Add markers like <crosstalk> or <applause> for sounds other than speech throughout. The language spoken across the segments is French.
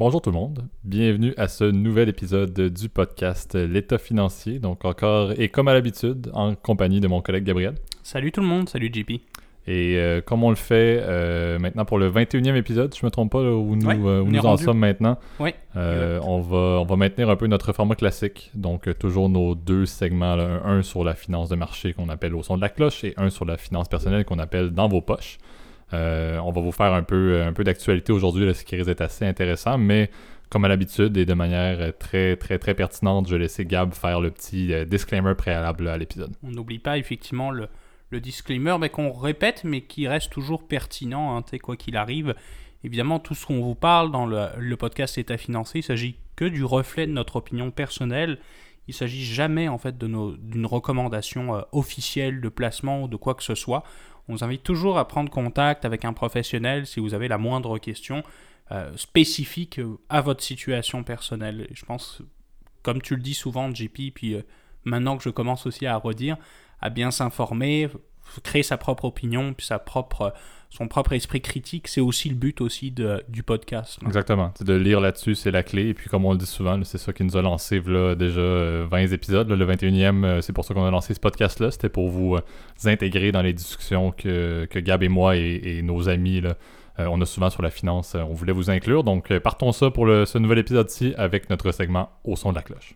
Bonjour tout le monde, bienvenue à ce nouvel épisode du podcast L'État financier, donc encore et comme à l'habitude en compagnie de mon collègue Gabriel. Salut tout le monde, salut JP. Et euh, comme on le fait euh, maintenant pour le 21e épisode, je me trompe pas où nous, euh, où nous en sommes maintenant, on, va, on va maintenir un peu notre format classique, donc toujours nos deux segments, là, un sur la finance de marché qu'on appelle au son de la cloche et un sur la finance personnelle qu'on appelle dans vos poches. Euh, on va vous faire un peu, peu d'actualité aujourd'hui, ce qui risque assez intéressant, mais comme à l'habitude et de manière très, très, très pertinente, je vais laisser Gab faire le petit euh, disclaimer préalable à l'épisode. On n'oublie pas effectivement le, disclaimer mais qu'on répète, mais qui reste toujours pertinent, hein, quoi qu'il arrive. Évidemment, tout ce qu'on vous parle dans le, podcast État financier, il s'agit que du reflet de notre opinion personnelle. Il s'agit jamais en fait d'une recommandation euh, officielle de placement ou de quoi que ce soit. On vous invite toujours à prendre contact avec un professionnel si vous avez la moindre question euh, spécifique euh, à votre situation personnelle. je pense, comme tu le dis souvent, JP, puis euh, maintenant que je commence aussi à redire, à bien s'informer, créer sa propre opinion, puis sa propre son propre esprit critique, c'est aussi le but aussi de, du podcast. Exactement. De lire là-dessus, c'est la clé. Et puis, comme on le dit souvent, c'est ça qui nous a lancé là, déjà 20 euh, épisodes. le 21e, euh, c'est pour ça qu'on a lancé ce podcast-là. C'était pour vous, euh, intégrer dans les discussions que, que Gab et moi et, nos amis là, on a souvent sur la finance. on voulait vous inclure. Donc, partons ça pour ce nouvel épisode-ci avec notre segment Au son de la cloche.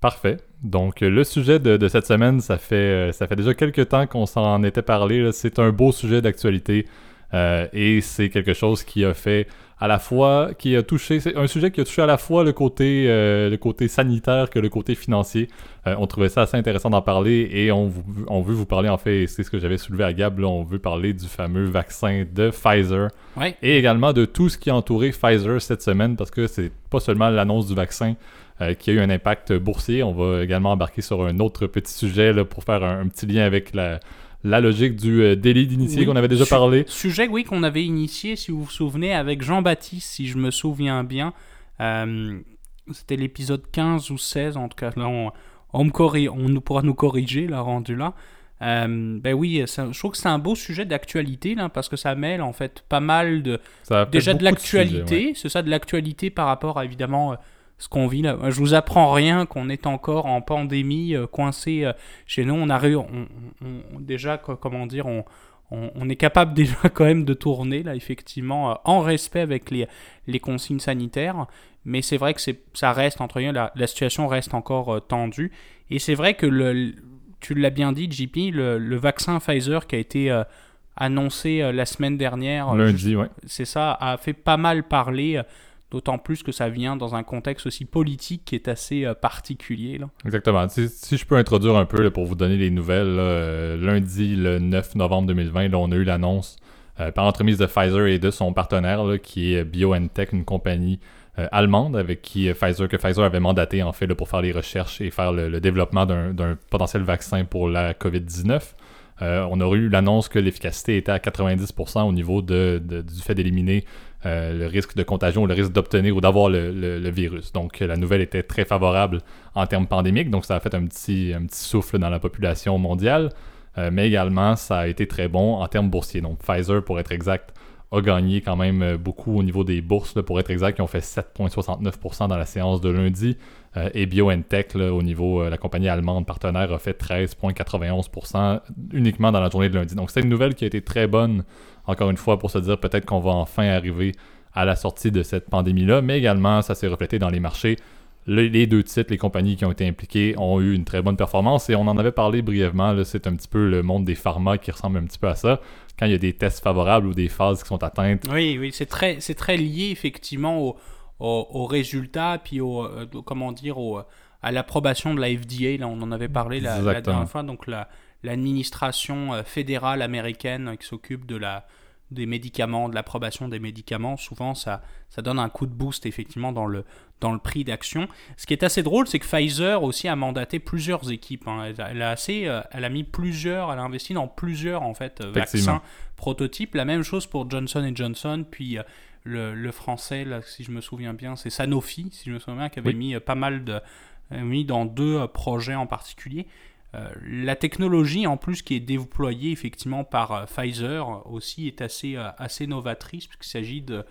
Parfait. Donc, le sujet de, cette semaine, ça fait, euh, ça fait déjà quelques temps qu'on s'en était parlé. C'est un beau sujet d'actualité euh, et c'est quelque chose qui a fait à la fois, qui a touché, c'est un sujet qui a touché à la fois le côté, euh, le côté sanitaire que le côté financier. on trouvait ça assez intéressant d'en parler et on, on, veut vous parler, en fait, c'est ce que j'avais soulevé à Gab, on veut parler du fameux vaccin de Pfizer et également de tout ce qui a entouré Pfizer cette semaine parce que c'est pas seulement l'annonce du vaccin. Euh, qui a eu un impact boursier. On va également embarquer sur un autre petit sujet là, pour faire un, petit lien avec la, la logique du euh, délit d'initié qu'on avait déjà parlé. Sujet, oui, qu'on avait initié, si vous vous souvenez, avec Jean-Baptiste, si je me souviens bien. Euh, c'était l'épisode 15 ou 16, en tout cas. Là, on, on, me on nous pourra nous corriger, là, rendu là. ben oui, je trouve que c'est un beau sujet d'actualité, là, parce que ça mêle, en fait, pas mal de... Déjà de l'actualité, c'est ça, de l'actualité par rapport à, évidemment ce qu'on vit là. Je vous apprends rien qu'on est encore en pandémie, euh, coincé euh, chez nous. On a on, déjà, comment dire, on, on, est capable <laughs> déjà quand même de tourner là, effectivement, euh, en respect avec les, les consignes sanitaires. Mais c'est vrai que ça reste, entre guillemets, la, la situation reste encore tendue. Et c'est vrai que, le, tu l'as bien dit, JP, le, le, vaccin Pfizer qui a été annoncé la semaine dernière, lundi, ouais. c'est ça, a fait pas mal parler D'autant plus que ça vient dans un contexte aussi politique qui est assez euh, particulier. Là. Exactement. Si, je peux introduire un peu pour vous donner les nouvelles, euh, lundi le 9 novembre 2020, on a eu l'annonce euh, par l'entremise de Pfizer et de son partenaire qui est BioNTech, une compagnie allemande avec qui Pfizer, que Pfizer avait mandaté en fait pour faire les recherches et faire le, développement d'un potentiel vaccin pour la COVID-19. On a eu l'annonce que l'efficacité était à 90% au niveau du fait d'éliminer euh, le risque de contagion ou le risque d'obtenir ou d'avoir le, virus. Donc la nouvelle était très favorable en termes pandémiques, donc ça a fait un petit, un petit souffle dans la population mondiale, euh, mais également ça a été très bon en termes boursiers. Donc Pfizer, pour être exact, a gagné quand même euh, beaucoup au niveau des bourses. pour être exact, ils ont fait 7,69% dans la séance de lundi. et BioNTech, au niveau, la compagnie allemande partenaire, a fait 13,91% uniquement dans la journée de lundi. Donc c'est une nouvelle qui a été très bonne encore une fois, pour se dire peut-être qu'on va enfin arriver à la sortie de cette pandémie-là, mais également, ça s'est reflété dans les marchés. les deux titres, les compagnies qui ont été impliquées ont eu une très bonne performance et on en avait parlé brièvement. C'est un petit peu le monde des pharma qui ressemble un petit peu à ça. Quand il y a des tests favorables ou des phases qui sont atteintes. Oui, oui, c'est très, très lié effectivement aux résultats, puis au, euh, comment dire, à l'approbation de la FDA. Là, on en avait parlé la, la dernière fois. Donc, l'administration euh, fédérale américaine qui s'occupe de la, des médicaments, de l'approbation des médicaments, souvent ça, ça donne un coup de boost effectivement dans le, dans le prix d'action. Ce qui est assez drôle, c'est que Pfizer aussi a mandaté plusieurs équipes. Hein. Elle, a assez, euh, elle a mis plusieurs, elle a investi dans plusieurs en fait vaccins prototypes. La même chose pour Johnson Johnson, puis euh, le, le, français, là, si je me souviens bien, c'est Sanofi, si je me souviens bien, qui avait mis pas mal de, mis dans deux projets en particulier. La technologie en plus qui est déployée effectivement par Pfizer aussi est assez, assez novatrice puisqu'il s'agit de,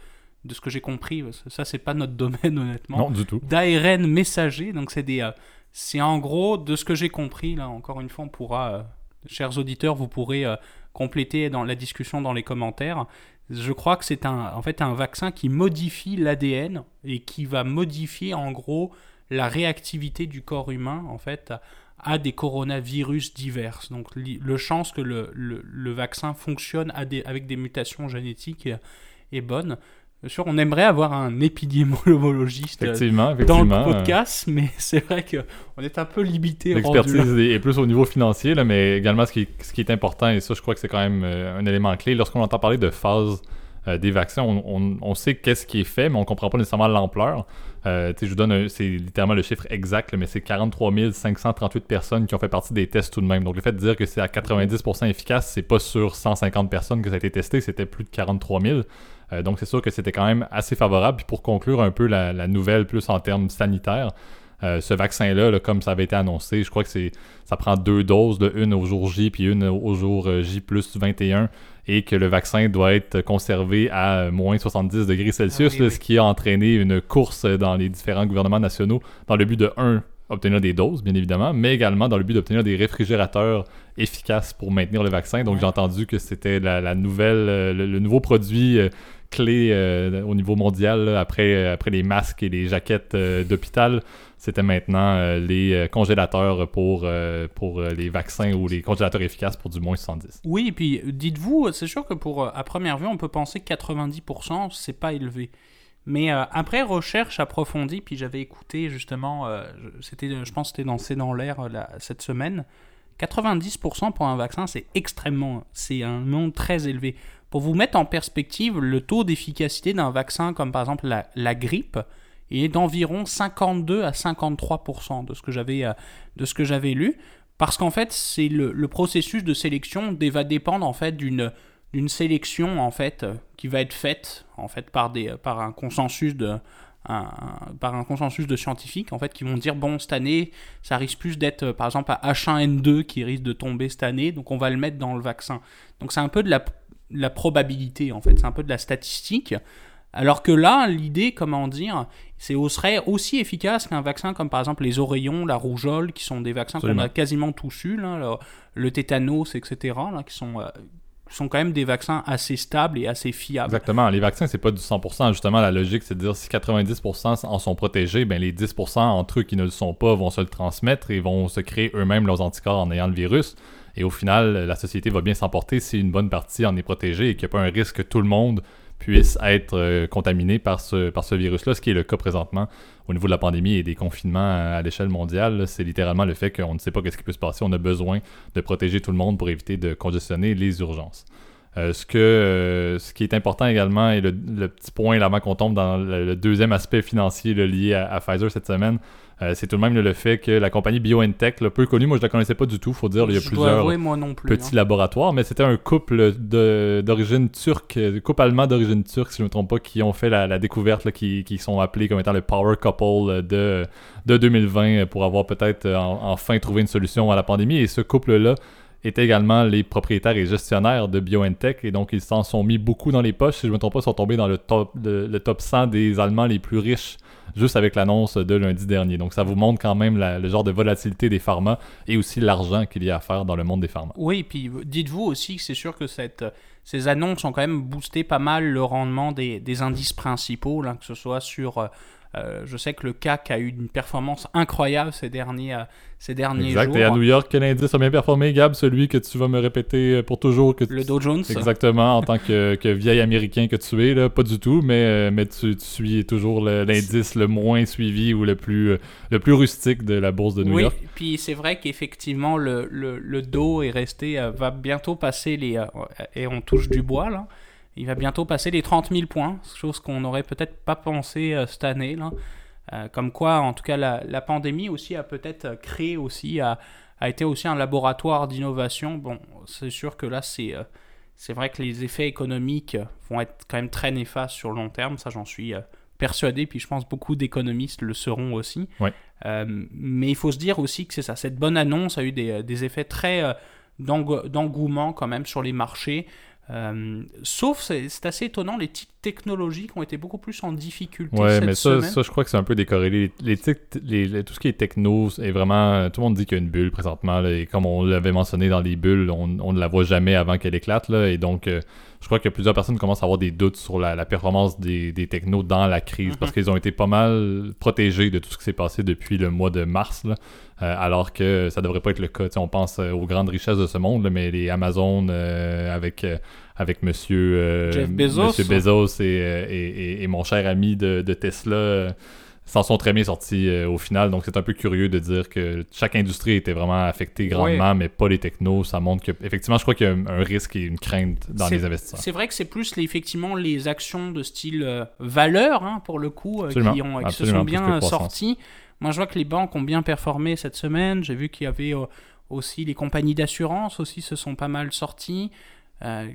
de ce que j'ai compris, ça c'est pas notre <laughs> domaine honnêtement. Non, du tout. D'ARN messager, donc c'est des, c'est en gros de ce que j'ai compris là. Encore une fois, on pourra, chers auditeurs, vous pourrez compléter dans la discussion dans les commentaires. Je crois que c'est un, en fait un vaccin qui modifie l'ADN et qui va modifier en gros la réactivité du corps humain en fait à des coronavirus divers. Donc le chance que le, le, vaccin fonctionne à des, avec des mutations génétiques est bonne. Bien sûr, on aimerait avoir un épidémiologiste effectivement, dans le podcast, mais <laughs> c'est vrai qu'on est un peu limité. L'expertise est plus au niveau financier, là, mais également ce qui, est, ce qui est important, et ça je crois que c'est quand même euh, un élément clé, lorsqu'on entend parler de phase euh, des vaccins, on, sait qu'est-ce qui est fait, mais on ne comprend pas nécessairement l'ampleur. Euh, je vous donne, c'est littéralement le chiffre exact, mais c'est 43 538 personnes qui ont fait partie des tests tout de même. Donc le fait de dire que c'est à 90% efficace, c'est pas sur 150 personnes que ça a été testé, c'était plus de 43 000. Euh, donc c'est sûr que c'était quand même assez favorable. Puis pour conclure un peu la, nouvelle plus en termes sanitaires, euh, ce vaccin-là, comme ça avait été annoncé, je crois que c'est ça prend deux doses, une au jour J puis une au jour euh, J plus 21, et que le vaccin doit être conservé à moins 70 degrés Celsius, ah ce qui a entraîné une course dans les différents gouvernements nationaux dans le but de, un, obtenir des doses, bien évidemment, mais également dans le but d'obtenir des réfrigérateurs efficaces pour maintenir le vaccin. Donc j'ai entendu que c'était la, nouvelle, le, nouveau produit clé euh, au niveau mondial après, euh, après les masques et les jaquettes euh, d'hôpital. C'était maintenant les congélateurs pour, pour les vaccins ou les congélateurs efficaces pour du moins 70. Oui, et puis dites-vous, c'est sûr que pour à première vue, on peut penser que 90%, c'est pas élevé. Mais après recherche approfondie, puis j'avais écouté justement, c'était, je pense que c'était dans C'est dans l'air cette semaine, 90% pour un vaccin, c'est extrêmement, c'est un nombre très élevé. Pour vous mettre en perspective, le taux d'efficacité d'un vaccin comme par exemple la, grippe est d'environ 52 à 53% de ce que j'avais euh, de ce que j'avais lu parce qu'en fait c'est le, processus de sélection va dépendre en fait d'une d'une sélection en fait qui va être faite en fait par des par un consensus de par un consensus de scientifiques en fait qui vont dire bon cette année ça risque plus d'être par exemple à H1N2 qui risque de tomber cette année donc on va le mettre dans le vaccin donc c'est un peu de la la probabilité, en fait. C'est un peu de la statistique. Alors que là, l'idée, comment dire, c'est serait aussi efficace qu'un vaccin comme par exemple les oreillons, la rougeole, qui sont des vaccins qu'on a quasiment tous eu, le, tétanos, etc., là, qui sont, euh, sont quand même des vaccins assez stables et assez fiables. Exactement. Les vaccins, c'est pas du 100%. Justement, la logique, c'est de dire si 90% en sont protégés, ben les 10% entre eux qui ne le sont pas vont se le transmettre et vont se créer eux-mêmes leurs anticorps en ayant le virus. Et au final, la société va bien s'emporter si une bonne partie en est protégée et qu'il n'y a pas un risque que tout le monde puisse être euh, contaminé par ce, virus-là, ce qui est le cas présentement au niveau de la pandémie et des confinements à, l'échelle mondiale. C'est littéralement le fait qu'on ne sait pas ce qui peut se passer. On a besoin de protéger tout le monde pour éviter de congestionner les urgences. Euh, ce, euh, qui est important également, et le, petit point là avant qu'on tombe dans le, deuxième aspect financier lié à, Pfizer cette semaine, euh, c'est tout de même le fait que la compagnie BioNTech, peu connue, moi je la connaissais pas du tout, faut dire, il y a plusieurs petits hein. laboratoires, mais c'était un couple d'origine turque, un couple allemand d'origine turque, si je ne me trompe pas, qui ont fait la, découverte, qui, sont appelés comme étant le Power Couple de, de 2020 pour avoir peut-être enfin trouvé une solution à la pandémie. Et ce couple-là étaient également les propriétaires et gestionnaires de BioNTech et donc ils s'en sont mis beaucoup dans les poches. Si je ne me trompe pas, sont tombés dans le top, le top 100 des Allemands les plus riches juste avec l'annonce de lundi dernier. Donc ça vous montre quand même le genre de volatilité des pharma et aussi l'argent qu'il y a à faire dans le monde des pharma. Oui, puis dites-vous aussi que c'est sûr que cette, ces annonces ont quand même boosté pas mal le rendement des, des indices principaux, là, que ce soit sur euh, je sais que le CAC a eu une performance incroyable ces derniers, euh, ces derniers exact. jours. Et à New York, quel indice a bien performé, Gab? Celui que tu vas me répéter euh, pour toujours. Que le Dow Jones. Exactement, en tant que, que, vieil Américain que tu es, là, pas du tout, mais, mais tu, suis toujours l'indice le, moins suivi ou le plus, le plus rustique de la bourse de New York. Oui, puis c'est vrai qu'effectivement, le, le, le, Dow est resté, va bientôt passer les... et on touche du bois, là il va bientôt passer les 30 000 points, chose qu'on n'aurait peut-être pas pensé euh, cette année. Là. Euh, comme quoi, en tout cas, la, pandémie aussi a peut-être créé aussi, a, été aussi un laboratoire d'innovation. Bon, c'est sûr que là, c'est, euh, c'est vrai que les effets économiques vont être quand même très néfastes sur le long terme, ça j'en suis persuadé, puis je pense beaucoup d'économistes le seront aussi. Euh, mais il faut se dire aussi que c'est ça, cette bonne annonce a eu des, des effets très euh, d'engouement quand même sur les marchés. Euh, sauf, c'est assez étonnant, les petites technologies qui ont été beaucoup plus en difficulté. Ouais, mais ça, ça, je crois que c'est un peu décorrélé. Les, les, tout ce qui est techno est vraiment. Tout le monde dit qu'il y a une bulle présentement. et comme on l'avait mentionné dans les bulles, on, on, ne la voit jamais avant qu'elle éclate. Là, et donc, euh, je crois que plusieurs personnes commencent à avoir des doutes sur la, performance des, des, technos dans la crise parce mhm. qu'ils ont été pas mal protégés de tout ce qui s'est passé depuis le mois de mars. Là, euh, alors que ça devrait pas être le cas. on pense aux grandes richesses de ce monde, mais les Amazon avec avec monsieur, euh, Bezos, Bezos euh, et, et, mon cher ami de, Tesla euh, s'en sont très bien sortis au final. Donc c'est un peu curieux de dire que chaque industrie était vraiment affectée grandement, mais pas les technos. Ça montre que effectivement, je crois qu'il y a un, risque et une crainte dans les investisseurs. C'est vrai que c'est plus effectivement les actions de style valeur hein, pour le coup qui, ont, qui se sont bien sorties. Moi, je vois que les banques ont bien performé cette semaine. J'ai vu qu'il y avait aussi les compagnies d'assurance aussi se sont pas mal sorties. Euh,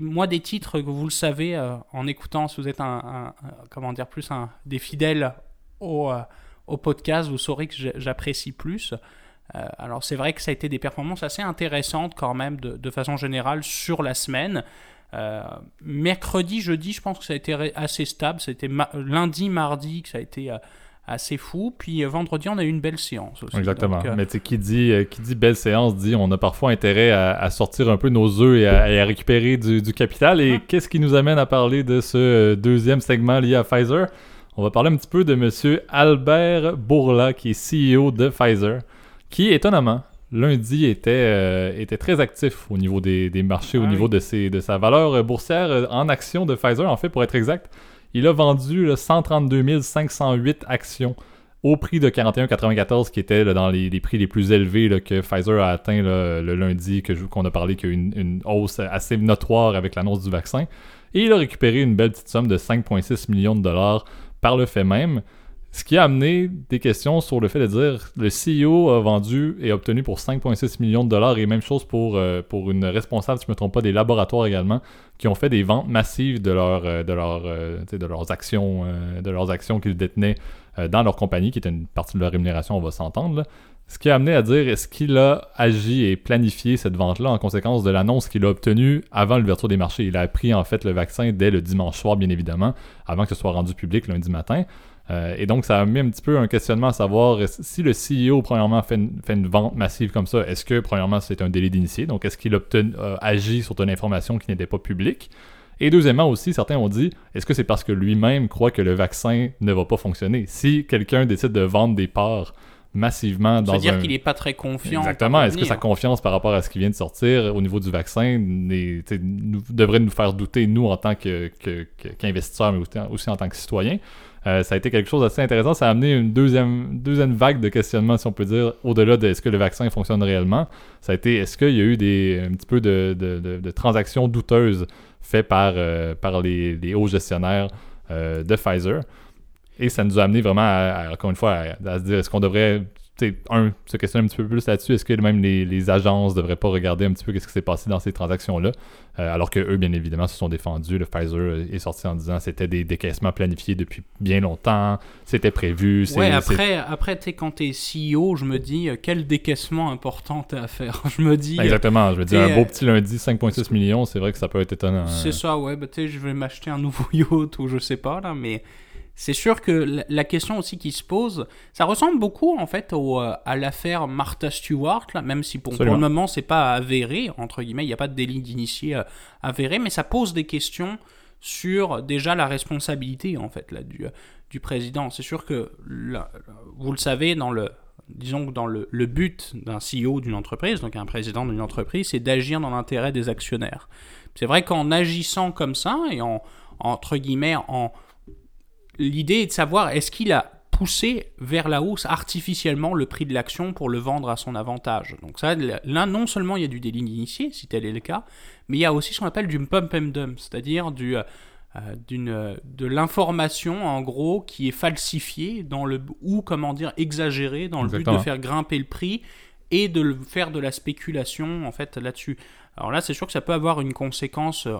moi, des titres que vous le savez euh, en écoutant, si vous êtes un, comment dire, plus un, des fidèles au, euh, podcast, vous saurez que j'apprécie plus. alors, c'est vrai que ça a été des performances assez intéressantes quand même, de façon générale, sur la semaine. mercredi, jeudi, je pense que ça a été assez stable. C'était lundi, mardi que ça a été assez fou. Puis euh, vendredi, on a eu une belle séance aussi. Exactement. Euh, Mais tu sais, qui dit, euh, qui dit belle séance dit on a parfois intérêt à, sortir un peu nos œufs et à, récupérer du, capital. Et qu'est-ce qui nous amène à parler de ce deuxième segment lié à Pfizer? On va parler un petit peu de M. Albert Bourla, qui est CEO de Pfizer, qui étonnamment lundi était, était très actif au niveau des, marchés, au ah niveau de, ses, de sa valeur boursière en action de Pfizer, en fait, pour être exact. Il a vendu 132 508 actions au prix de 41,94 qui était dans les, prix les plus élevés que Pfizer a atteint le lundi, qu'on a parlé qu'il y a eu une, hausse assez notoire avec l'annonce du vaccin. Et il a récupéré une belle petite somme de 5,6 millions de dollars par le fait même. Ce qui a amené des questions sur le fait de dire le CEO a vendu et obtenu pour 5,6 millions de dollars et même chose pour, euh, pour une responsable, si je ne me trompe pas, des laboratoires également, qui ont fait des ventes massives de, euh, de, euh, de leurs actions, actions qu'ils détenaient dans leur compagnie, qui était une partie de leur rémunération, on va s'entendre. Ce qui a amené à dire est-ce qu'il a agi et planifié cette vente-là en conséquence de l'annonce qu'il a obtenue avant l'ouverture des marchés? Il a pris en fait le vaccin dès le dimanche soir, bien évidemment, avant que ce soit rendu public lundi matin. Euh, et donc, ça a mis un petit peu un questionnement à savoir si le CEO, premièrement, fait une, vente massive comme ça, est-ce que, premièrement, c'est un délit d'initié? Donc, est-ce qu'il a euh, agi sur une information qui n'était pas publique? Et deuxièmement aussi, certains ont dit, est-ce que c'est parce que lui-même croit que le vaccin ne va pas fonctionner? Si quelqu'un décide de vendre des parts massivement dans C'est-à-dire qu'il n'est pas très confiant. Exactement. Est-ce que sa confiance par rapport à ce qui vient de sortir au niveau du vaccin devrait nous faire douter, nous, en tant qu'investisseurs, mais aussi en tant que citoyens? Euh, ça a été quelque chose d'assez intéressant. Ça a amené une deuxième, deuxième vague de questionnement, si on peut dire, au-delà de est-ce que le vaccin fonctionne réellement. Ça a été est-ce qu'il y a eu des, un petit peu de, transactions douteuses faites par, euh, par les, hauts gestionnaires euh, de Pfizer? Et ça nous a amené vraiment, à, encore une fois, à, se dire est-ce qu'on devrait un, se questionner un petit peu plus là-dessus. Est-ce que même les, les agences ne devraient pas regarder un petit peu ce qui s'est passé dans ces transactions-là? Euh, alors que eux, bien évidemment, se sont défendus. Le Pfizer est sorti en disant que c'était des décaissements planifiés depuis bien longtemps, c'était prévu. Ouais, après, après quand tu es CEO, je me dis euh, quel décaissement important t'as à faire. <laughs> je me dis. Exactement, je me dis un beau petit lundi, 5,6 millions, c'est vrai que ça peut être étonnant. Hein. C'est ça, ouais, bah, je vais m'acheter un nouveau <laughs> yacht ou je sais pas, là, mais c'est sûr que la question aussi qui se pose, ça ressemble beaucoup en fait euh, à l'affaire Martha Stewart, là, même si pour, le moment c'est pas avéré, entre guillemets, il n'y a pas de délit d'initié euh, avéré, mais ça pose des questions sur déjà la responsabilité en fait là, du, euh, du président. C'est sûr que, vous le savez, dans le, disons que dans le, le but d'un CEO d'une entreprise, donc un président d'une entreprise, c'est d'agir dans l'intérêt des actionnaires. C'est vrai qu'en agissant comme ça et en, entre guillemets, en l'idée est de savoir est-ce qu'il a poussé vers la hausse artificiellement le prix de l'action pour le vendre à son avantage? Donc ça, là, non seulement il y a du délit d'initié, si tel est le cas, mais il y a aussi ce qu'on appelle du pump and dump, c'est-à-dire du, euh, d'une, de l'information en gros qui est falsifiée dans le, ou comment dire exagérée dans le but de faire grimper le prix et de faire de la spéculation en fait là-dessus. Alors là, c'est sûr que ça peut avoir une conséquence euh,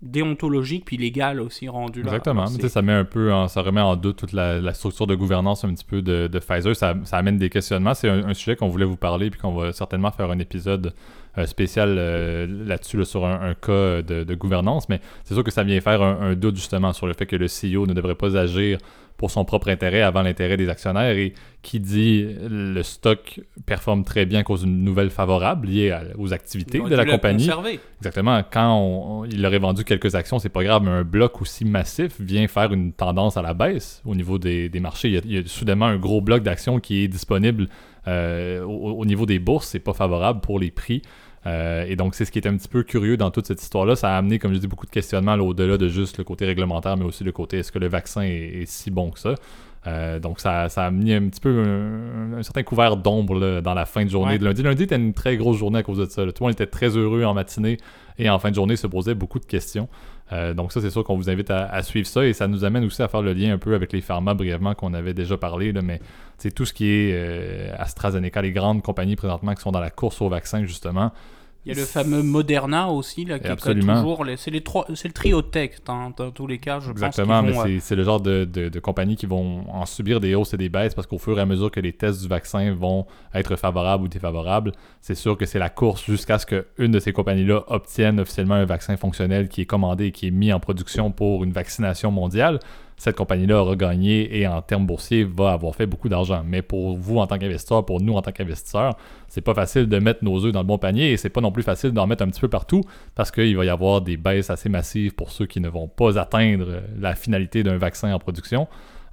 déontologique puis légal aussi rendu là. Exactement. Ça met un peu, en- ça remet en doute toute la, la structure de gouvernance un petit peu de, de Pfizer. Ça, ça amène des questionnements. C'est un, un sujet qu'on voulait vous parler puis qu'on va certainement faire un épisode euh, spécial euh, là-dessus là, sur un, un cas de, de gouvernance. Mais c'est sûr que ça vient faire un, un doute justement sur le fait que le CEO ne devrait pas agir pour son propre intérêt avant l'intérêt des actionnaires et qui dit le stock performe très bien à cause d'une nouvelle favorable liée à- aux activités de la compagnie. conserver. Exactement. Quand on- on- il aurait vendu quelques actions, c'est pas grave, mais un bloc aussi massif vient faire une tendance à la baisse au niveau des, des marchés. Il y, a, il y a soudainement un gros bloc d'actions qui est disponible euh, au, au niveau des bourses. C'est pas favorable pour les prix. Euh, et donc, c'est ce qui est un petit peu curieux dans toute cette histoire-là. Ça a amené, comme je dis, beaucoup de questionnements là, au-delà de juste le côté réglementaire, mais aussi le côté est-ce que le vaccin est si bon que ça? Euh, donc, ça, ça a mis un petit peu un, un certain couvert d'ombre dans la fin de journée Ouais. de lundi. Lundi était une très grosse journée à cause de ça. là. Tout le monde était très heureux en matinée et en fin de journée se posait beaucoup de questions. Euh, donc ça, c'est sûr qu'on vous invite à, à suivre ça et ça nous amène aussi à faire le lien un peu avec les pharma brièvement qu'on avait déjà parlé, là, mais c'est tout ce qui est euh, AstraZeneca, les grandes compagnies présentement qui sont dans la course au vaccin justement. Il y a le fameux Moderna aussi, là, qui est toujours. C'est les trois, c'est le trio tech, hein, dans tous les cas, je Exactement, pense. mais qu'ils vont, euh, c'est- c'est le genre de, de, de compagnies qui vont en subir des hausses et des baisses parce qu'au fur et à mesure que les tests du vaccin vont être favorables ou défavorables, c'est sûr que c'est la course jusqu'à ce qu'une de ces compagnies-là obtienne officiellement un vaccin fonctionnel qui est commandé et qui est mis en production pour une vaccination mondiale. Cette compagnie-là aura gagné et en termes boursiers va avoir fait beaucoup d'argent. Mais pour vous en tant qu'investisseur, pour nous en tant qu'investisseurs, c'est pas facile de mettre nos œufs dans le bon panier et c'est pas non plus facile d'en mettre un petit peu partout parce qu'il va y avoir des baisses assez massives pour ceux qui ne vont pas atteindre la finalité d'un vaccin en production.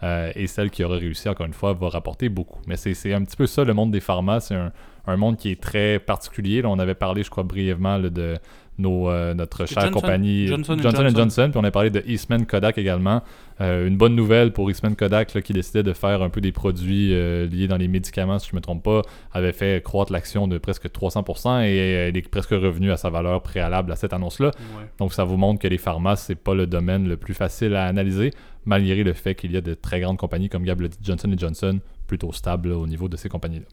Euh, et celle qui aura réussi, encore une fois, va rapporter beaucoup. Mais c'est un petit peu ça, le monde des pharma. C'est un, un monde qui est très particulier. Là, on avait parlé, je crois, brièvement de nos, euh, notre chère Johnson- compagnie Johnson Johnson, Johnson. Johnson. Puis on a parlé de Eastman Kodak également. Euh, une bonne nouvelle pour Eastman Kodak là, qui décidait de faire un peu des produits euh, liés dans les médicaments, si je ne me trompe pas, avait fait croître l'action de presque 300% et elle est presque revenue à sa valeur préalable à cette annonce-là. ouais. Donc ça vous montre que les pharma, c'est pas le domaine le plus facile à analyser, malgré le fait qu'il y a de très grandes compagnies comme Gab Johnson Johnson, plutôt stables là, au niveau de ces compagnies-là.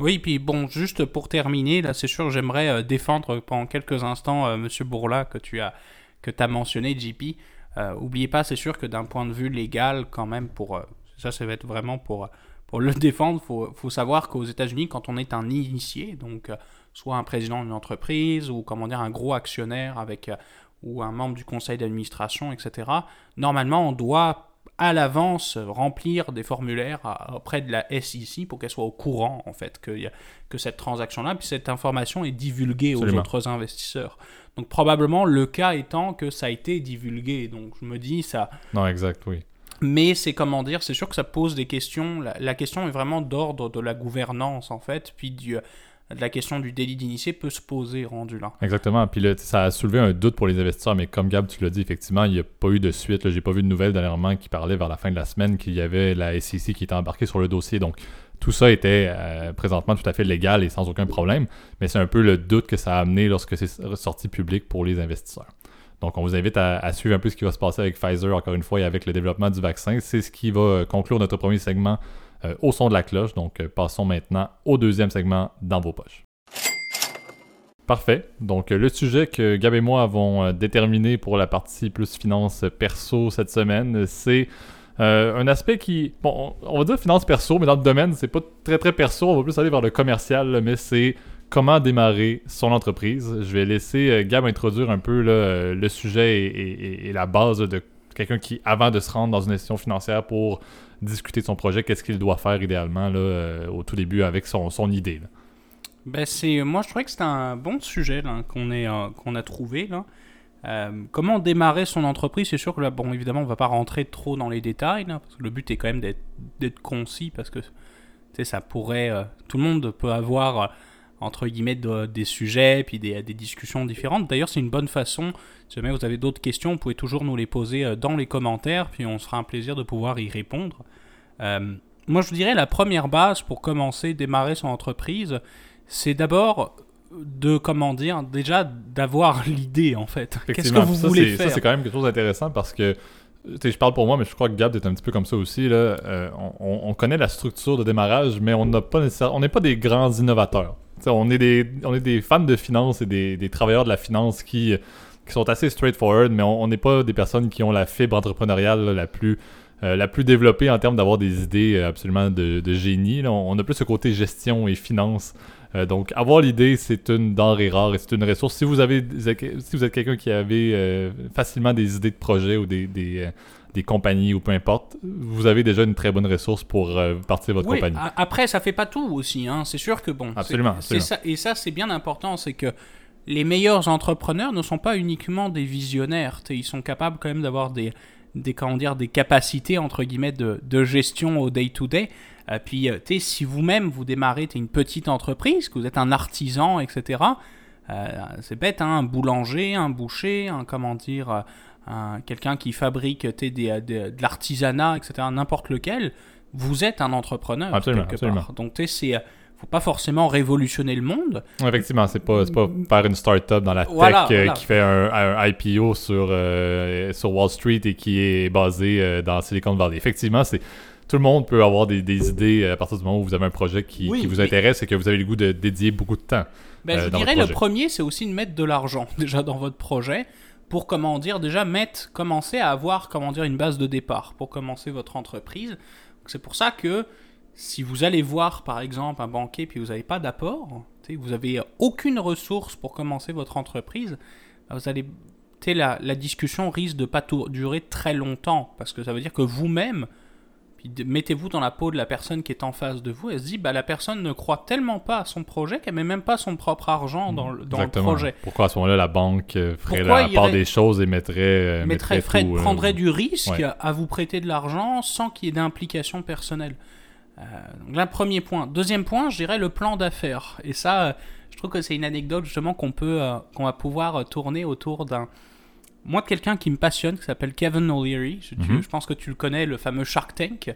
Oui, puis bon, juste pour terminer, là, c'est sûr, j'aimerais euh, défendre pendant quelques instants euh, Monsieur Bourla que tu as que mentionné, JP. Euh, oubliez pas, c'est sûr que d'un point de vue légal, quand même, pour euh, ça, ça va être vraiment pour pour le <laughs> défendre. Faut faut savoir qu'aux États-Unis, quand on est un initié, donc euh, soit un président d'une entreprise ou comment dire un gros actionnaire avec euh, ou un membre du conseil d'administration, etc. Normalement, on doit à l'avance remplir des formulaires auprès de la SEC pour qu'elle soit au courant en fait que, y a- que cette transaction-là, puis cette information est divulguée Absolument. aux autres investisseurs. Donc probablement le cas étant que ça a été divulgué. Donc je me dis ça, Non, exact, oui. mais c'est comment dire, c'est sûr que ça pose des questions. La, la question est vraiment d'ordre de la gouvernance en fait, puis du, la question du délit d'initié peut se poser rendu là. Exactement. Puis là, ça a soulevé un doute pour les investisseurs, mais comme Gab, tu l'as dit, effectivement, il n'y a pas eu de suite. J'ai pas vu de nouvelles dernièrement qui parlaient vers la fin de la semaine qu'il y avait la SEC qui était embarquée sur le dossier. Donc, tout ça était euh, présentement tout à fait légal et sans aucun problème. Mais c'est un peu le doute que ça a amené lorsque c'est sorti public pour les investisseurs. Donc, on vous invite à, à suivre un peu ce qui va se passer avec Pfizer, encore une fois, et avec le développement du vaccin. C'est ce qui va euh, conclure notre premier segment euh, au son de la cloche. Donc, euh, passons maintenant au deuxième segment dans vos poches. Parfait. Donc, euh, le sujet que Gab et moi avons déterminé pour la partie plus finance perso cette semaine, c'est un aspect qui, bon, on va dire finance perso, mais dans le domaine, c'est pas très très perso, on va plus aller vers le commercial, mais c'est comment démarrer son entreprise. Je vais laisser Gab introduire un peu le sujet et, et- et- et la base de quelqu'un qui, avant de se rendre dans une institution financière pour discuter de son projet, qu'est-ce qu'il doit faire idéalement là, euh, au tout début avec son, son idée. Ben c'est, moi je trouvais que c'était un bon sujet qu'on, est, euh, qu'on a trouvé là. Euh, comment démarrer son entreprise C'est sûr que là, bon, évidemment, on va pas rentrer trop dans les détails, parce que le but est quand même d'être, d'être concis, parce que ça pourrait, euh, tout le monde peut avoir euh, entre guillemets de- des sujets, puis des, des discussions différentes. D'ailleurs, c'est une bonne façon. Si jamais vous avez d'autres questions, vous pouvez toujours nous les poser euh, dans les commentaires, puis on sera un plaisir de pouvoir y répondre. Euh, moi, je vous dirais la première base pour commencer, démarrer son entreprise, c'est d'abord de comment dire déjà d'avoir <laughs> l'idée en fait. Qu'est-ce que vous ça, voulez c'est- faire? Ça, c'est quand même quelque chose d'intéressant parce que, je parle pour moi, mais je crois que Gab est un petit peu comme ça aussi. Là. Euh, on, on connaît la structure de démarrage, mais on n'a pas nécessairement- on n'est pas des grands innovateurs. On est des, on est des fans de finance et des, des travailleurs de la finance qui qui sont assez straightforward, mais on n'est pas des personnes qui ont la fibre entrepreneuriale la plus euh, la plus développée en termes d'avoir des idées euh, absolument de, génie. On, a plus ce côté gestion et finance. Euh, donc, avoir l'idée, c'est une denrée rare et c'est une ressource. Si vous avez, si vous êtes quelqu'un qui avait facilement des idées de projet ou des, des, compagnies ou peu importe, vous avez déjà une très bonne ressource pour partir votre oui, compagnie. Après, ça fait pas tout aussi. Hein. C'est sûr que bon. Absolument. Ça, et ça, c'est bien important, c'est que les meilleurs entrepreneurs ne sont pas uniquement des visionnaires. Ils sont capables quand même d'avoir des, des, comment dire, des capacités entre guillemets de, de gestion au day-to-day. Euh, puis, euh, si vous-même vous démarrez une petite entreprise, que vous êtes un artisan, etc., euh, c'est bête, hein, un boulanger, un boucher, un comment dire, quelqu'un qui fabrique des, de l'artisanat, etc., n'importe lequel, vous êtes un entrepreneur absolument, quelque absolument. part. Donc, c'est pas forcément révolutionner le monde. Effectivement, c'est pas, pas faire une start-up dans la tech qui fait un, IPO sur, euh, sur Wall Street et qui est basé euh, dans Silicon Valley. Effectivement, c'est tout le monde peut avoir des, idées à partir du moment où vous avez un projet qui, vous intéresse et que vous avez le goût de dédier beaucoup de temps. Ben, je dirais le premier, c'est aussi de mettre de l'argent <laughs> déjà dans votre projet pour comment dire déjà mettre commencer à avoir comment dire une base de départ pour commencer votre entreprise. C'est pour ça que si vous allez voir par exemple un banquier puis vous n'avez pas d'apport, vous n'avez aucune ressource pour commencer votre entreprise, bah, vous allez, la, la discussion risque de pas durer très longtemps parce que ça veut dire que vous-même, mettez-vous dans la peau de la personne qui est en face de vous, elle se dit bah la personne ne croit tellement pas à son projet qu'elle met même pas son propre argent dans, le, dans le projet. Pourquoi à ce moment-là la banque euh, ferait la part des choses et mettrait, euh, mettrait, euh, prendrait du risque à vous prêter de l'argent sans qu'il y ait d'implication personnelle. Euh, donc là, premier point. Deuxième point, je dirais le plan d'affaires. Et ça, euh, je trouve que c'est une anecdote justement qu'on peut, qu'on va pouvoir tourner autour d'un. Moi, de quelqu'un qui me passionne, qui s'appelle Kevin O'Leary. Je, mhm. je, pense que tu le connais, le fameux Shark Tank.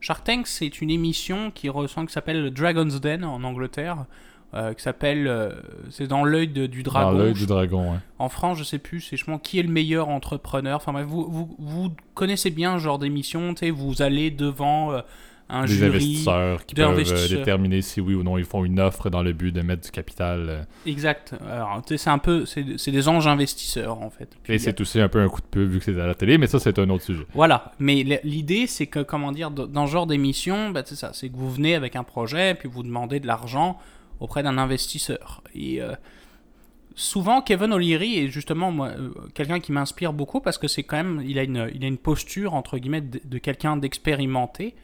Shark Tank, c'est une émission qui ressemble, qui s'appelle Dragon's Den en Angleterre. qui s'appelle c'est dans l'œil du dragon. Dans l'œil du dragon, ouais. En France, je sais plus, c'est justement qui est le meilleur entrepreneur. Enfin vous, vous, vous connaissez bien ce genre d'émission, vous allez devant un des investisseurs qui peuvent euh, déterminer si oui ou non ils font une offre dans le but de mettre du capital. Euh. Exact. Alors, c'est un peu, c'est des anges investisseurs en fait. et c'est aussi un peu un coup de pub vu que c'est à la télé, mais ça c'est un autre sujet. Voilà. Mais l'idée c'est que comment dire, dans ce genre d'émission, bah, c'est ça, c'est que vous venez avec un projet puis vous demandez de l'argent auprès d'un investisseur. Et euh, souvent Kevin O'Leary est justement moi quelqu'un qui m'inspire beaucoup parce que c'est quand même il a une il a une posture entre guillemets de quelqu'un d'expérimenté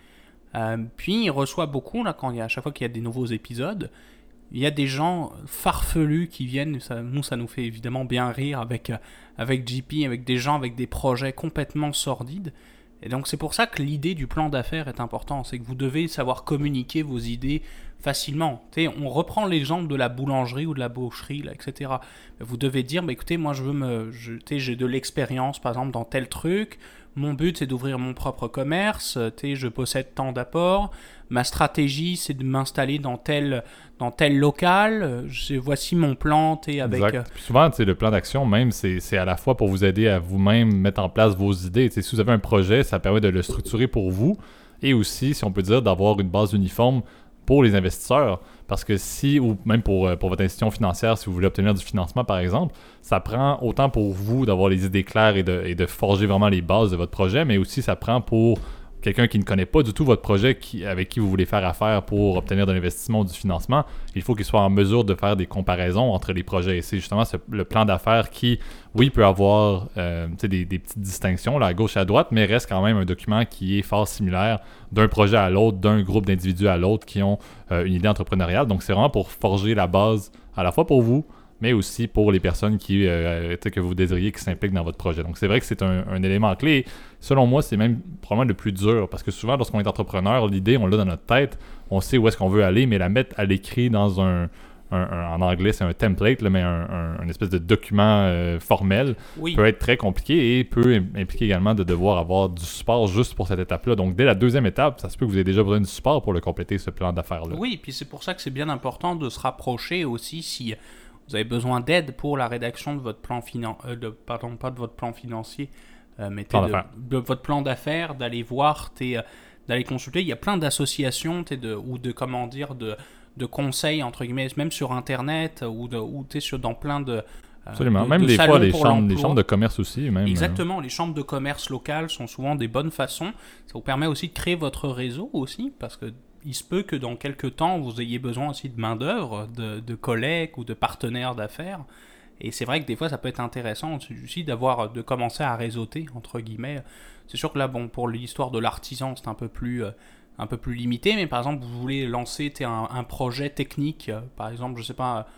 euh, puis il reçoit beaucoup, là, quand il y a, à chaque fois qu'il y a des nouveaux épisodes, il y a des gens farfelus qui viennent, nous ça nous fait évidemment bien rire avec, euh, avec JP, avec des gens avec des projets complètement sordides. Et donc c'est pour ça que l'idée du plan d'affaires est important, c'est que vous devez savoir communiquer vos idées facilement. on reprend l'exemple de la boulangerie ou de la boucherie, là, etc. Vous devez dire, bah, écoutez, moi je veux me, j'ai de l'expérience par exemple dans tel truc, mon but, c'est d'ouvrir mon propre commerce. Euh, je possède tant d'apports. Ma stratégie, c'est de m'installer dans tel, dans tel local. Euh, voici mon plan. Avec, exact. Euh, souvent, le plan d'action, même, c'est à la fois pour vous aider à vous-même mettre en place vos idées. si vous avez un projet, ça permet de le structurer pour vous. Et aussi, si on peut dire, d'avoir une base uniforme pour les investisseurs. Parce que si, ou même pour, euh, pour votre institution financière, si vous voulez obtenir du financement, par exemple, ça prend autant pour vous d'avoir les idées claires et de, et de forger vraiment les bases de votre projet, mais aussi ça prend pour quelqu'un qui ne connaît pas du tout votre projet, qui, avec qui vous voulez faire affaire pour obtenir de l'investissement ou du financement, il faut qu'il soit en mesure de faire des comparaisons entre les projets. Et c'est justement le plan d'affaires qui, oui, peut avoir euh, des, petites distinctions à gauche et à droite, mais reste quand même un document qui est fort similaire d'un projet à l'autre, d'un groupe d'individus à l'autre qui ont euh, une idée entrepreneuriale. Donc c'est vraiment pour forger la base à la fois pour vous, mais aussi pour les personnes qui, euh, que vous désiriez qui s'impliquent dans votre projet. Donc c'est vrai que c'est un, élément clé. Selon moi, c'est même probablement le plus dur parce que souvent, lorsqu'on est entrepreneur, l'idée, on l'a dans notre tête, on sait où est-ce qu'on veut aller, mais la mettre à l'écrit dans un, en anglais, c'est un template, mais un, espèce de document euh, formel peut être très compliqué et peut impliquer également de devoir avoir du support juste pour cette étape-là. Donc, dès la deuxième étape, ça se peut que vous ayez déjà besoin de support pour le compléter, ce plan d'affaires-là. Oui, puis c'est pour ça que c'est bien important de se rapprocher aussi si vous avez besoin d'aide pour la rédaction de votre plan financier, euh, pardon, pas de votre plan financier, euh, de, votre plan d'affaires, d'aller voir, euh, d'aller consulter. Il y a plein d'associations de, ou de, comment dire, de, de conseils, entre guillemets, même sur Internet, ou, de, ou sur, dans plein de, Absolument. de- même de des fois, les chambres, les chambres de commerce aussi. Même, euh, Exactement, les chambres de commerce locales sont souvent des bonnes façons. Ça vous permet aussi de créer votre réseau aussi, parce que il se peut que dans quelques temps, vous ayez besoin aussi de main-d'œuvre, de, de collègues ou de partenaires d'affaires. Et c'est vrai que des fois, ça peut être intéressant aussi d'avoir, de commencer à réseauter, entre guillemets. C'est sûr que là, bon, pour l'histoire de l'artisan, c'est un peu plus. euh, un peu plus limité, mais par exemple, vous voulez lancer un, projet technique, euh, par exemple, je sais pas,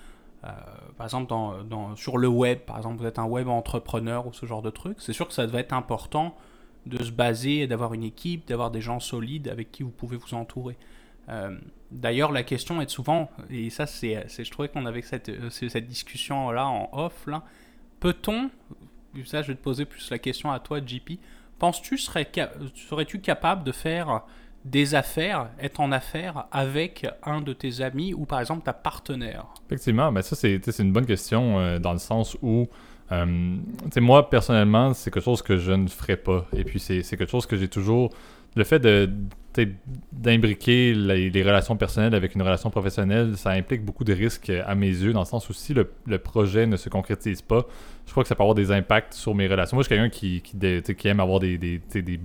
euh, par exemple, dans, sur le web, par exemple, vous êtes un web entrepreneur ou ce genre de truc, c'est sûr que ça va être important de se baser, d'avoir une équipe, d'avoir des gens solides avec qui vous pouvez vous entourer. Euh, D'ailleurs, la question est souvent, et ça, c'est, je trouvais qu'on avait cette, euh, cette discussion-là en off, là, peut-on, ça, je vais te poser plus la question à toi, JP, penses-tu, serais-tu capable de faire des affaires, être en affaires avec un de tes amis ou par exemple ta partenaire? Effectivement, mais ça, c'est une bonne question euh, dans le sens où, euh, moi, personnellement, c'est quelque chose que je ne ferais pas. Et puis, c'est quelque chose que j'ai toujours. Le fait de d'imbriquer les, relations personnelles avec une relation professionnelle, ça implique beaucoup de risques euh, à mes yeux, dans le sens où si le, projet ne se concrétise pas, je crois que ça peut avoir des impacts sur mes relations. Moi, je suis quelqu'un qui, qui, qui aime avoir des,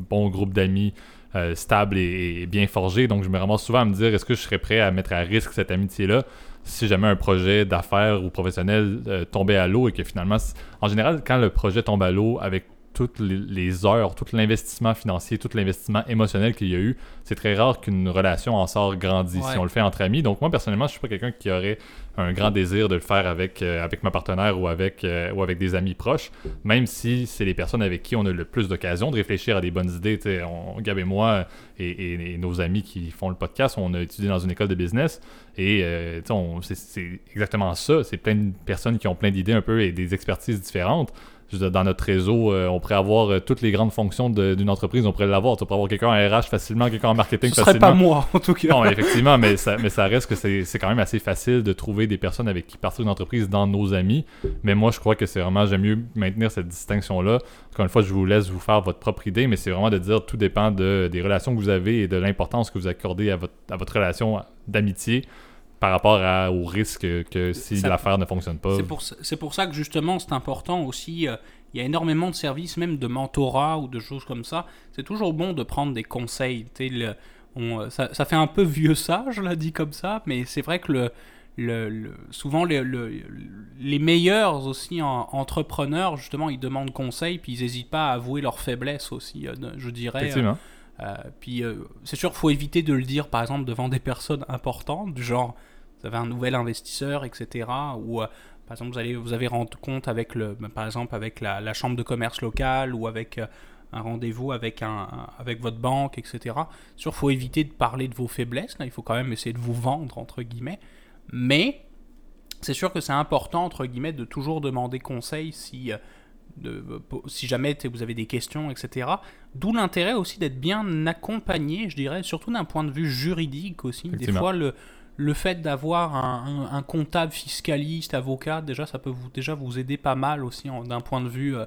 bons groupes d'amis euh, stables et, bien forgés. Donc, je me ramasse souvent à me dire est-ce que je serais prêt à mettre à risque cette amitié-là si jamais un projet d'affaires ou professionnel euh, tombait à l'eau et que finalement, en général, quand le projet tombe à l'eau avec toutes les, heures, tout l'investissement financier, tout l'investissement émotionnel qu'il y a eu, c'est très rare qu'une relation en sort grandie Ouais. si on le fait entre amis. Donc moi personnellement, je suis pas quelqu'un qui aurait un grand désir de le faire avec, euh, avec ma partenaire ou avec, euh, ou avec des amis proches, même si c'est les personnes avec qui on a le plus d'occasion de réfléchir à des bonnes idées. On, Gab et moi et, et- et nos amis qui font le podcast, on a étudié dans une école de business et euh, c'est exactement ça. C'est plein de personnes qui ont plein d'idées un peu et des expertises différentes. Dans notre réseau, euh, on pourrait avoir euh, toutes les grandes fonctions d'une entreprise, on pourrait l'avoir. Tu pourrais avoir quelqu'un en RH facilement, quelqu'un en marketing Ce serait facilement. pas moi en tout cas. Non, effectivement, mais ça, mais ça reste que c'est c'est quand même assez facile de trouver des personnes avec qui partir une entreprise dans nos amis. Mais moi, je crois que c'est vraiment, j'aime mieux maintenir cette distinction-là. Encore une fois, je vous laisse vous faire votre propre idée, mais c'est vraiment de dire tout dépend de, des relations que vous avez et de l'importance que vous accordez à votre, à votre relation d'amitié par rapport à, au risque que si Ça- l'affaire ne fonctionne pas. C'est pour, c'est pour ça que justement c'est important aussi. euh, il y a énormément de services, même de mentorat ou de choses comme ça. C'est toujours bon de prendre des conseils. le- on, euh, ça, ça fait un peu vieux sage, là, dit comme ça, mais c'est vrai que le, le- le- souvent le- le- les meilleurs aussi en, entrepreneurs, justement, ils demandent conseil, puis ils n'hésitent pas à avouer leurs faiblesses aussi, euh, je dirais. Effectivement. euh, puis c'est sûr qu'il faut éviter de le dire par exemple devant des personnes importantes, du genre vous avez un nouvel investisseur, etc. Ou euh, par exemple vous allez vous avez rendu compte avec le, ben, par exemple avec la, la chambre de commerce locale ou avec euh, un rendez-vous avec un, avec votre banque, etc. Sûr faut éviter de parler de vos faiblesses. Là, il faut quand même essayer de vous vendre entre guillemets, mais c'est sûr que c'est important entre guillemets de toujours demander conseil si euh, de- si jamais vous avez des questions, etc. D'où l'intérêt aussi d'être bien accompagné, je dirais, surtout d'un point de vue juridique aussi. Des fois, le, le fait d'avoir un, un- un comptable fiscaliste, avocat, déjà, ça peut vous, déjà vous aider pas mal aussi d'un point de vue euh,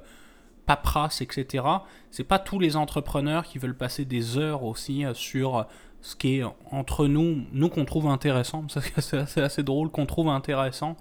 paperasse, etc. C'est pas tous les entrepreneurs qui veulent passer des heures aussi euh, sur euh, ce qui est entre nous, nous qu'on trouve intéressant. C'est assez, assez drôle qu'on trouve intéressant,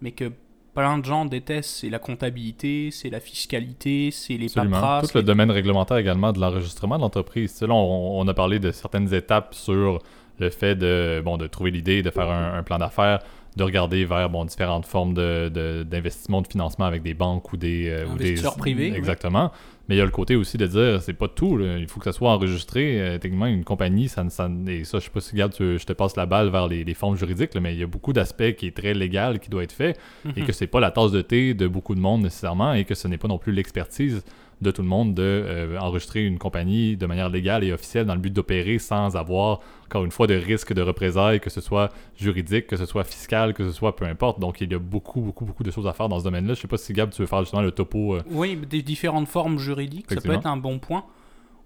mais que plein de gens détestent. C'est la comptabilité, c'est la fiscalité, c'est les Absolument. paperasses. Tout le domaine réglementaire également de l'enregistrement de l'entreprise. Là, on, on a parlé de certaines étapes sur le fait de, bon, de trouver l'idée, de faire un, un plan d'affaires, de regarder vers bon, différentes formes de- de- d'investissement, de, financement avec des banques ou des... euh, ou des- Investisseurs privés, oui. Exactement. Mais il y a le côté aussi de dire, c'est pas tout, là. il faut que ça soit enregistré. Euh, techniquement, une compagnie, ça, ne- ça, et ça, je sais pas si, regarde, je te passe la balle vers les, les formes juridiques, là, mais il y a beaucoup d'aspects qui est très légal, qui doit être fait et Mhm. que c'est pas la tasse de thé de beaucoup de monde nécessairement et que ce n'est pas non plus l'expertise de tout le monde de euh, une compagnie de manière légale et officielle dans le but d'opérer sans avoir encore une fois de risque de représailles que ce soit juridique que ce soit fiscal que ce soit peu importe donc il y a beaucoup beaucoup beaucoup de choses à faire dans ce domaine-là je sais pas si Gab tu veux faire justement le topo euh, Oui, des différentes formes juridiques, ça peut être un bon point.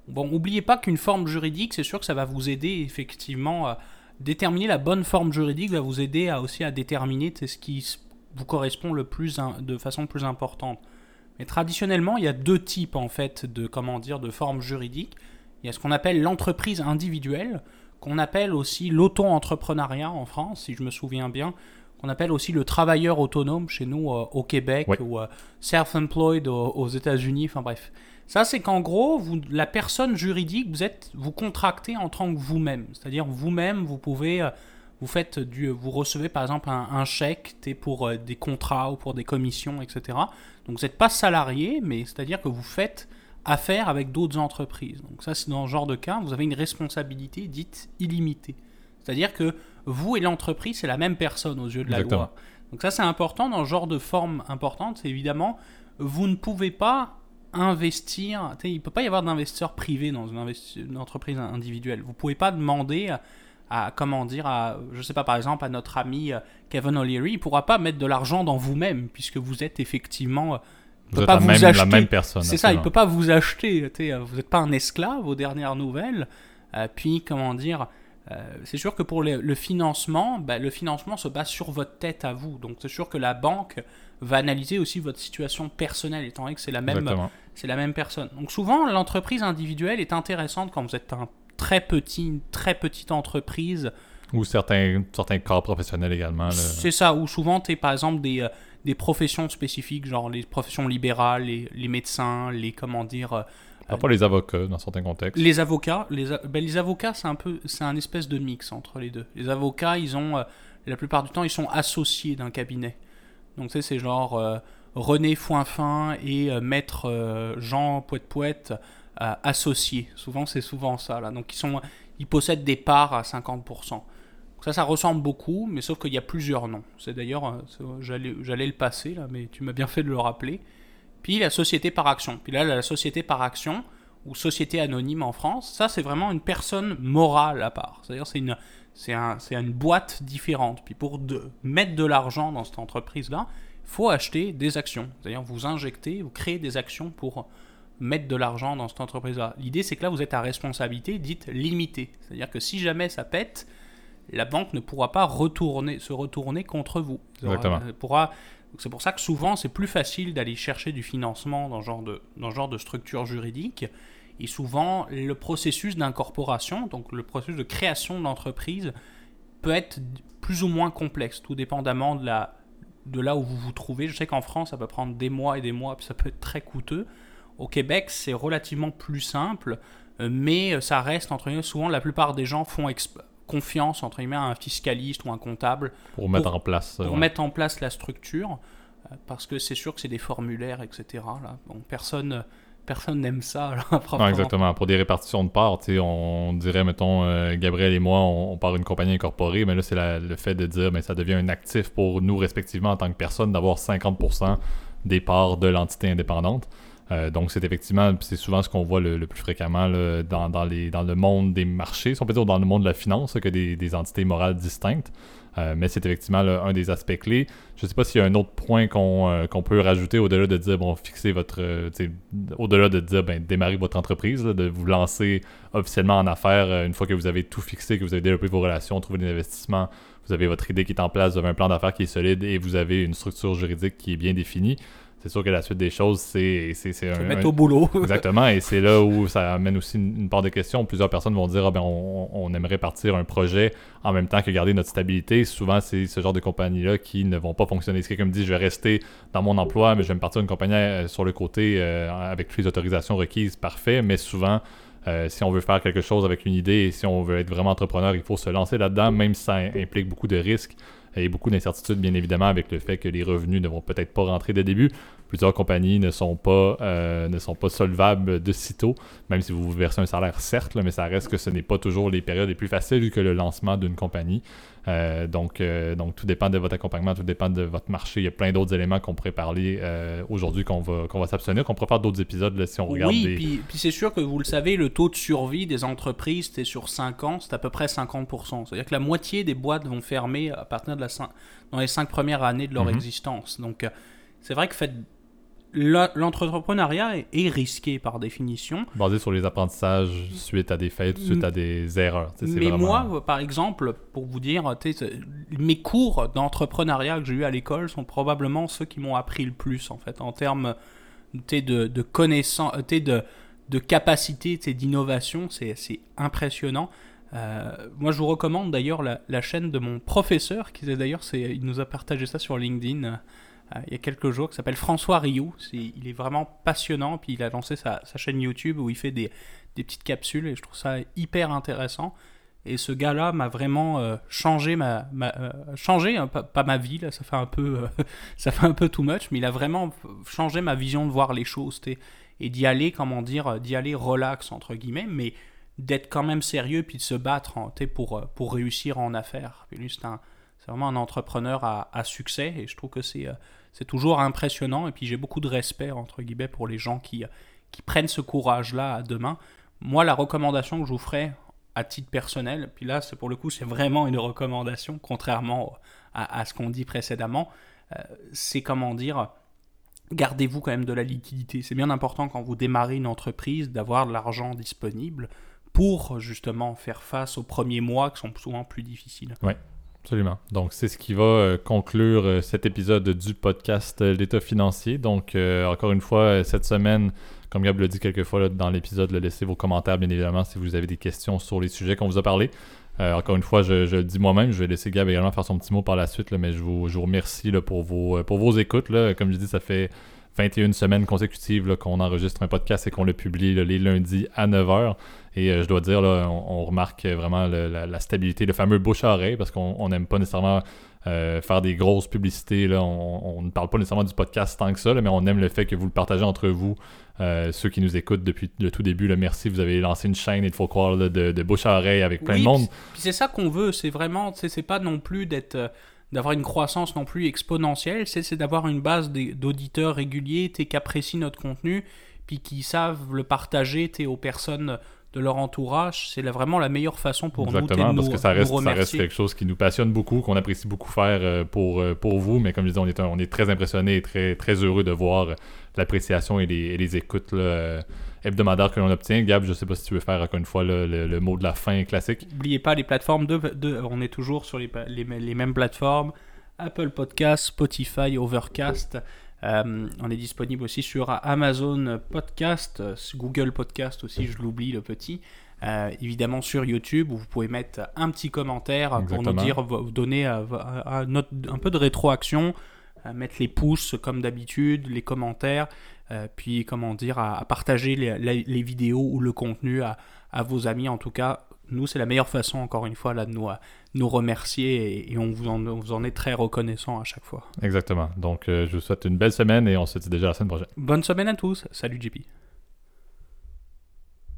Bon, oubliez pas qu'une forme juridique, c'est sûr que ça va vous aider effectivement à déterminer la bonne forme juridique, va vous aider à aussi à déterminer ce qui vous correspond le plus in- de façon plus importante. Mais traditionnellement, il y a deux types en fait de comment dire de formes juridiques. Il y a ce qu'on appelle l'entreprise individuelle, qu'on appelle aussi l'auto-entrepreneuriat en France, si je me souviens bien, qu'on appelle aussi le travailleur autonome chez nous euh, au Québec Ouais. ou euh, self-employed aux, aux États-Unis. Enfin bref. Ça, c'est qu'en gros, vous, la personne juridique, vous êtes, vous contractez en tant que vous-même. C'est-à-dire vous-même, vous pouvez, euh, vous faites du, vous recevez par exemple un, un chèque, pour euh, des contrats ou pour des commissions, etc. Donc vous n'êtes pas salarié, mais c'est-à-dire que vous faites affaire avec d'autres entreprises. Donc ça, c'est dans ce genre de cas, vous avez une responsabilité dite illimitée. C'est-à-dire que vous et l'entreprise, c'est la même personne aux yeux de la Exactement. loi. Donc ça, c'est important dans ce genre de forme importante. C'est évidemment, vous ne pouvez pas investir. Il ne peut pas y avoir d'investisseur privé dans une, une entreprise individuelle. Vous ne pouvez pas demander à, comment dire, à, je sais pas, par exemple, à notre ami euh, Kevin O'Leary, il ne pourra pas mettre de l'argent dans vous-même, puisque vous êtes effectivement. euh, il Vous peut êtes pas la vous même, la acheter. même personne. C'est ça, il peut pas vous acheter. euh, Vous n'êtes pas un esclave aux dernières nouvelles. Euh, puis, comment dire, euh, c'est sûr que pour le, le financement, bah, le financement se base sur votre tête à vous. Donc, c'est sûr que la banque va analyser aussi votre situation personnelle, étant donné que c'est la même, c'est la même personne. Donc, souvent, l'entreprise individuelle est intéressante quand vous êtes un très petit, une très petite entreprise. Ou certains, certains corps professionnels également. C'est ça, ou souvent, tu es par exemple des, euh, des professions spécifiques, genre les professions libérales, les, les médecins, les, comment dire, euh, Parfois les avocats dans certains contextes. Les avocats, les, a- ben, les avocats, c'est un peu, c'est un espèce de mix entre les deux. Les avocats, ils ont, euh, la plupart du temps, ils sont associés d'un cabinet. Donc, tu sais, c'est genre euh, René Foinfin et euh, Maître Jean Poète-Poète associés. Souvent, c'est souvent ça, là. Donc, ils sont, ils possèdent des parts à 50%. Donc, ça, ça ressemble beaucoup, mais sauf qu'il y a plusieurs noms. C'est d'ailleurs, euh, j'allais, le passer, là, mais tu m'as bien fait de le rappeler. Puis la société par action. Puis là, la société par action, ou société anonyme en France, ça c'est vraiment une personne morale à part. C'est-à-dire c'est une, c'est un, une boîte différente. Puis pour de, mettre de l'argent dans cette entreprise-là, faut acheter des actions. C'est-à-dire vous injectez, vous créez des actions pour mettre de l'argent dans cette entreprise-là. L'idée c'est que là vous êtes à responsabilité dite limitée. C'est-à-dire que si jamais ça pète, la banque ne pourra pas retourner, se retourner contre vous. Elle pourra- C'est pour ça que souvent c'est plus facile d'aller chercher du financement dans ce genre de, dans ce genre de structure juridique. Et souvent, le processus d'incorporation, donc le processus de création de l'entreprise, peut être plus ou moins complexe, tout dépendamment de, la, de là où vous vous trouvez. Je sais qu'en France, ça peut prendre des mois et des mois, puis ça peut être très coûteux. Au Québec, c'est relativement plus simple, euh, mais ça reste, entre guillemets, souvent la plupart des gens font confiance, entre guillemets, à un fiscaliste ou un comptable Pour mettre en place. pour ouais. mettre en place la structure, euh, parce que c'est sûr que c'est des formulaires, etc. Là. Bon, personne personne n'aime ça, là, <laughs> Non, exactement. Pour des répartitions de parts, on dirait, mettons, euh, Gabriel et moi, on, on part une compagnie incorporée, mais là, c'est le fait de dire, mais ça devient un actif pour nous, respectivement, en tant que personne, d'avoir 50% des parts de l'entité indépendante. Euh, donc, c'est effectivement, c'est souvent ce qu'on voit le, plus fréquemment dans, le monde des marchés, si on peut dire, dans le monde de la finance, que des, entités morales distinctes. Euh, mais c'est effectivement un des aspects clés. Je ne sais pas s'il y a un autre point qu'on euh, peut rajouter au-delà de dire, bon, fixer votre. au-delà de dire, ben, démarrer votre entreprise, de vous lancer officiellement en affaires une fois que vous avez tout fixé, que vous avez développé vos relations, trouvé des investissements, vous avez votre idée qui est en place, vous avez un plan d'affaires qui est solide et vous avez une structure juridique qui est bien définie. C'est sûr que la suite des choses, c'est c'est- un, mettre un- au boulot. <laughs> Exactement, et c'est là où ça amène aussi une, une part de questions. Plusieurs personnes vont dire ah ben, on, on aimerait partir un projet en même temps que garder notre stabilité. Souvent, c'est ce genre de compagnies-là qui ne vont pas fonctionner. Si quelqu'un me dit je vais rester dans mon emploi, mais je vais me partir une compagnie euh, sur le côté euh, avec toutes les autorisations requises, parfait, mais souvent. euh, si on veut faire quelque chose avec une idée et si on veut être vraiment entrepreneur, il faut se lancer là-dedans, même si ça implique beaucoup de risques et beaucoup d'incertitudes, bien évidemment, avec le fait que les revenus ne vont peut-être pas rentrer dès le début. Plusieurs compagnies ne sont pas, euh, ne sont pas solvables de sitôt, même si vous vous versez un salaire, certes, là, mais ça reste que ce n'est pas toujours les périodes les plus faciles que le lancement d'une compagnie. Euh, donc, euh, donc, tout dépend de votre accompagnement, tout dépend de votre marché. Il y a plein d'autres éléments qu'on pourrait parler aujourd'hui, qu'on va, qu'on va s'abstenir, qu'on pourrait faire d'autres épisodes là, si on regarde Oui, des... puis, puis c'est sûr que vous le savez, le taux de survie des entreprises, c'est sur 5 ans, c'est à peu près 50%. C'est-à-dire que la moitié des boîtes vont fermer à partir de la dans les 5 premières années de leur Mhm. existence. Donc, c'est vrai que fait, la- l'entrepreneuriat est, est risqué par définition. basé sur les apprentissages suite à des faits, suite à des erreurs. Mais vraiment- moi, euh, par exemple, pour vous dire, mes cours d'entrepreneuriat que j'ai eu à l'école sont probablement ceux qui m'ont appris le plus, en fait, en termes de, de connaissances, sais, de, de capacité d'innovation, c'est impressionnant. Euh, moi, je vous recommande d'ailleurs la, la chaîne de mon professeur, qui d'ailleurs, il nous a partagé ça sur LinkedIn euh, il y a quelques jours, qui s'appelle François Rioux. Il est vraiment passionnant, puis il a lancé sa, chaîne YouTube où il fait des, petites capsules, et je trouve ça hyper intéressant. Et ce gars-là m'a vraiment euh, changé ma, euh, changé hein, pas, ma vie là, ça fait un peu euh, <laughs> ça fait un peu too much, mais il a vraiment changé ma vision de voir les choses, et d'y aller comment dire, d'y aller relax entre guillemets, mais d'être quand même sérieux puis de se battre hein, pour pour réussir en affaires. C'est vraiment un entrepreneur à, à, succès et je trouve que c'est c'est toujours impressionnant et puis j'ai beaucoup de respect entre guillemets pour les gens qui qui prennent ce courage là à deux mains. Moi, la recommandation que je vous ferai à titre personnel, puis là, c'est pour le coup, c'est vraiment une recommandation, contrairement à, ce qu'on dit précédemment, euh, c'est comment dire, gardez-vous quand même de la liquidité. C'est bien important quand vous démarrez une entreprise d'avoir de l'argent disponible pour justement faire face aux premiers mois qui sont souvent plus difficiles. Absolument. Donc, c'est ce qui va euh, conclure euh, cet épisode du podcast L'État financier. Donc, encore une fois, cette semaine, comme Gab l'a dit quelques fois dans l'épisode, laissez vos commentaires, bien évidemment, si vous avez des questions sur les sujets qu'on vous a parlé. Euh, encore une fois, je, le dis moi-même, je vais laisser Gab également faire son petit mot par la suite, mais je vous, remercie pour, vos, pour vos écoutes. Comme je dis, ça fait 21 semaines consécutives qu'on enregistre un podcast et qu'on le publie les lundis à 9h. Et euh, je dois dire, on, remarque vraiment la, stabilité, le fameux bouche à oreille, parce qu'on n'aime pas nécessairement euh, faire des grosses publicités. Là. On, ne parle pas nécessairement du podcast tant que ça, mais on aime le fait que vous le partagez entre vous, euh, ceux qui nous écoutent depuis le tout début. merci, vous avez lancé une chaîne, il faut croire, de, de, bouche à oreille avec plein de monde. Puis c'est ça qu'on veut, c'est vraiment, c'est pas non plus d'être d'avoir une croissance non plus exponentielle, c'est d'avoir une base d'auditeurs réguliers qui apprécient notre contenu, puis qui savent le partager aux personnes de leur entourage, c'est vraiment la meilleure façon pour nous de nous, parce que ça reste, ça reste quelque chose qui nous passionne beaucoup, qu'on apprécie beaucoup faire euh, pour, euh, pour vous. Mais comme je disais, on est, on est très impressionné et très, très heureux de voir l'appréciation et les, les, écoutes euh, hebdomadaires que l'on obtient. Gab, je ne sais pas si tu veux faire encore une fois le, mot de la fin classique. N'oubliez pas les plateformes, de, de, on est toujours sur les, les, les mêmes plateformes. Apple Podcast, Spotify, Overcast. Euh, on est disponible aussi sur Amazon Podcast, Google Podcast aussi, je l'oublie le petit. Euh, évidemment sur YouTube où vous pouvez mettre un petit commentaire pour nous dire, vous donner euh, un peu de rétroaction, mettre les pouces comme d'habitude, les commentaires, puis comment dire, à, partager les, vidéos ou le contenu à, vos amis. En tout cas, nous, c'est la meilleure façon, encore une fois, là, de nous, nous remercier et, on, vous en, vous en, est très reconnaissant à chaque fois. Exactement. Donc, euh, je vous souhaite une belle semaine et on se dit déjà la semaine prochaine. Bonne semaine à tous. Salut JP.